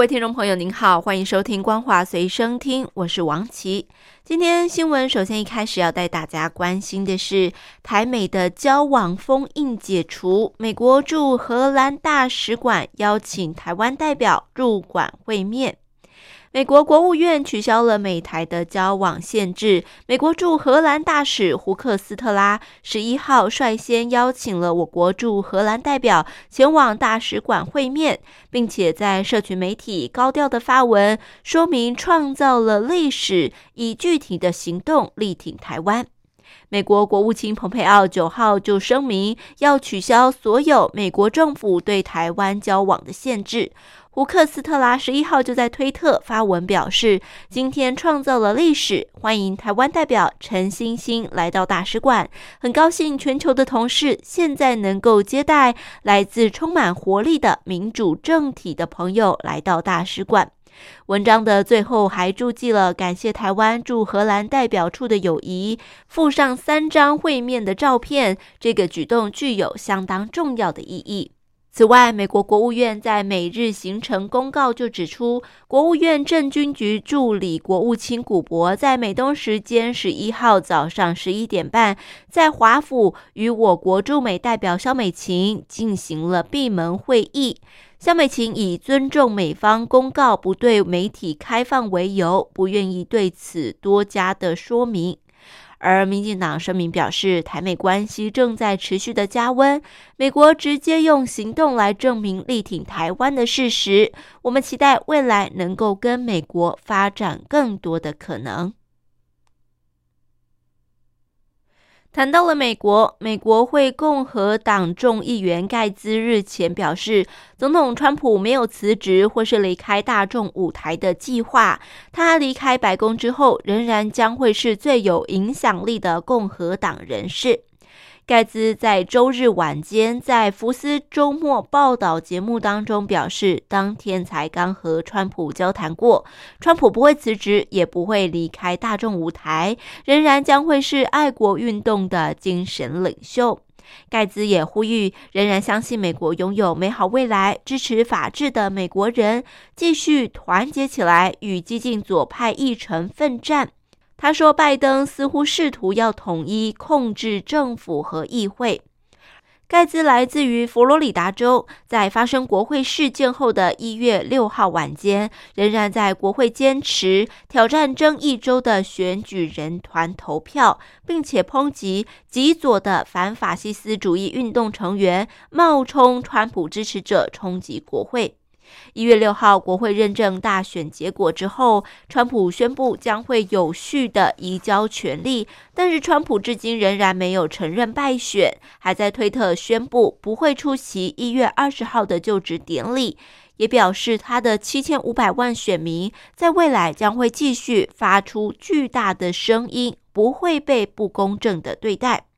各位听众朋友，您好，欢迎收听《光华随身听》，我是王琦。今天新闻首先一开始要带大家关心的是台美的交往封印解除，美国驻荷兰大使馆邀请台湾代表入馆会面。美国国务院取消了美台的交往限制。美国驻荷兰大使胡克斯特拉十一号率先邀请了我国驻荷兰代表前往大使馆会面，并且在社群媒体高调的发文，说明创造了历史，以具体的行动力挺台湾。美国国务卿蓬佩奥九号就声明要取消所有美国政府对台湾交往的限制。胡克斯特拉十一号就在推特发文表示，今天创造了历史，欢迎台湾代表陈欣欣来到大使馆，很高兴全球的同事现在能够接待来自充满活力的民主政体的朋友来到大使馆。文章的最后还注记了感谢台湾驻荷兰代表处的友谊，附上三张会面的照片，这个举动具有相当重要的意义。此外，美国国务院在美日行程公告就指出，国务院政军局助理国务卿古博在美东时间十一号早上十一点半，在华府与我国驻美代表肖美琴进行了闭门会议。肖美琴以尊重美方公告不对媒体开放为由，不愿意对此多加的说明。而民进党声明表示，台美关系正在持续的加温，美国直接用行动来证明力挺台湾的事实。我们期待未来能够跟美国发展更多的可能。谈到了美国，美国会共和党众议员盖兹日前表示，总统川普没有辞职或是离开大众舞台的计划。他离开白宫之后，仍然将会是最有影响力的共和党人士。盖兹在周日晚间在福斯周末报道节目当中表示，当天才刚和川普交谈过，川普不会辞职，也不会离开大众舞台，仍然将会是爱国运动的精神领袖。盖兹也呼吁，仍然相信美国拥有美好未来，支持法治的美国人继续团结起来，与激进左派议程奋战。他说，拜登似乎试图要统一控制政府和议会。盖茨来自于佛罗里达州，在发生国会事件后的一月六号晚间，仍然在国会坚持挑战争议州的选举人团投票，并且抨击极左的反法西斯主义运动成员冒充川普支持者冲击国会。一月六号，国会认证大选结果之后，川普宣布将会有序的移交权力，但是川普至今仍然没有承认败选，还在推特宣布不会出席一月二十号的就职典礼，也表示他的七千五百万选民在未来将会继续发出巨大的声音，不会被不公正的对待。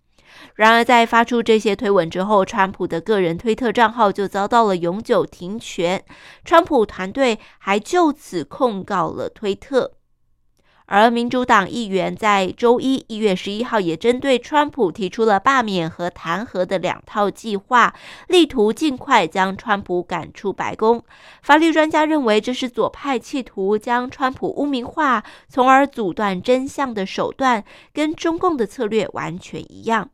然而，在发出这些推文之后，川普的个人推特账号就遭到了永久停权。川普团队还就此控告了推特。而民主党议员在周一一月十一号也针对川普提出了罢免和弹劾的两套计划，力图尽快将川普赶出白宫。法律专家认为，这是左派企图将川普污名化，从而阻断真相的手段，跟中共的策略完全一样。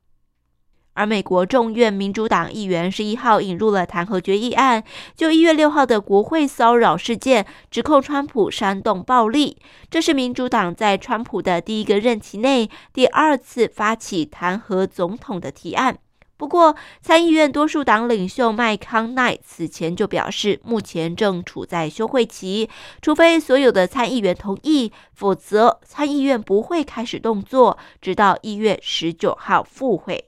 而美国众院民主党议员十一号引入了弹劾决议案，就一月六号的国会骚扰事件，指控川普煽动暴力。这是民主党在川普的第一个任期内第二次发起弹劾总统的提案。不过，参议院多数党领袖麦康奈此前就表示，目前正处在休会期，除非所有的参议员同意，否则参议院不会开始动作，直到一月十九号复会。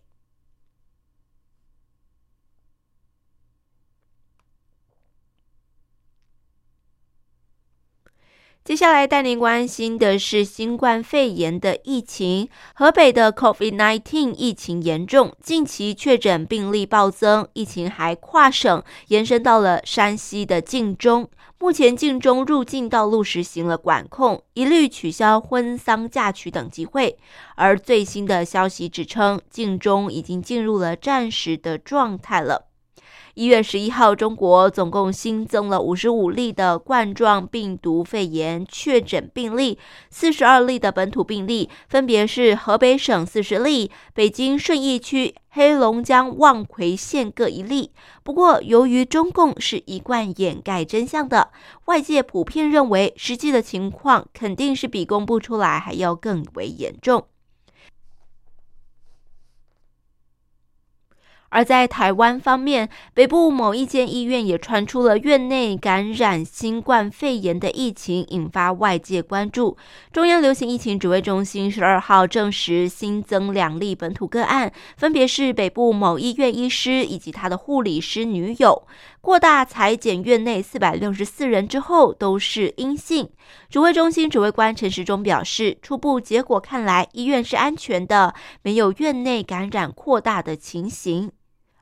接下来带您关心的是新冠肺炎的疫情。河北的 COVID-19 疫情严重，近期确诊病例暴增，疫情还跨省延伸到了山西的晋中。目前晋中入境道路实行了管控，一律取消婚丧嫁娶等集会。而最新的消息指称，晋中已经进入了战时的状态了。一月十一号，中国总共新增了五十五例的冠状病毒肺炎确诊病例，四十二例的本土病例，分别是河北省四十例，北京顺义区、黑龙江望奎县各一例。不过，由于中共是一贯掩盖真相的，外界普遍认为实际的情况肯定是比公布出来还要更为严重。而在台湾方面，北部某一间医院也传出了院内感染新冠肺炎的疫情，引发外界关注。中央流行疫情指挥中心十二号证实新增两例本土个案，分别是北部某医院医师以及他的护理师女友。扩大裁检院内四百六十四人之后都是阴性。指挥中心指挥官陈时中表示，初步结果看来，医院是安全的，没有院内感染扩大的情形。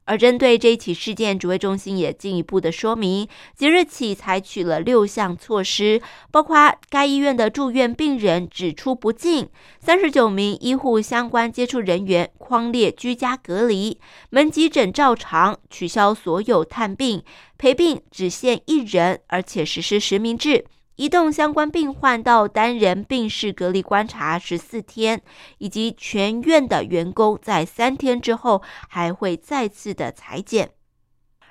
而针对这一起事件，指挥中心也进一步的说明，即日起采取了六项措施，包括该医院的住院病人只出不进，三十九名医护相关接触人员框列居家隔离，门急诊照常，取消所有探病陪病只限一人，而且实施实名制。移动相关病患到单人病室隔离观察十四天，以及全院的员工在三天之后还会再次的裁剪。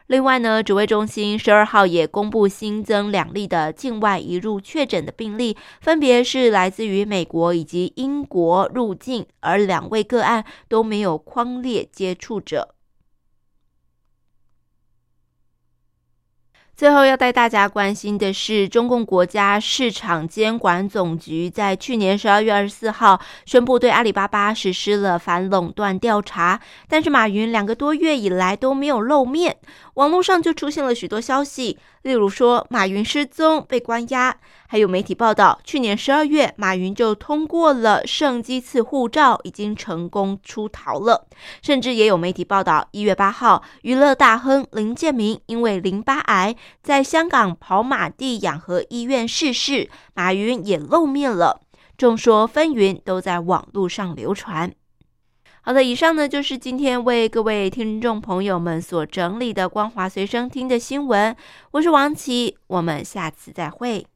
另外呢，指挥中心十二号也公布新增两例的境外移入确诊的病例，分别是来自于美国以及英国入境，而两位个案都没有框列接触者。最后要带大家关心的是，中共国家市场监管总局在去年十二月二十四号宣布对阿里巴巴实施了反垄断调查，但是马云两个多月以来都没有露面，网络上就出现了许多消息。例如说，马云失踪被关押，还有媒体报道，去年十二月马云就通过了圣基次护照，已经成功出逃了。甚至也有媒体报道，一月八号，娱乐大亨林建明因为淋巴癌在香港跑马地养和医院逝世，马云也露面了。众说纷纭，都在网络上流传。好的，以上呢就是今天为各位听众朋友们所整理的光华随身听的新闻。我是王琦，我们下次再会。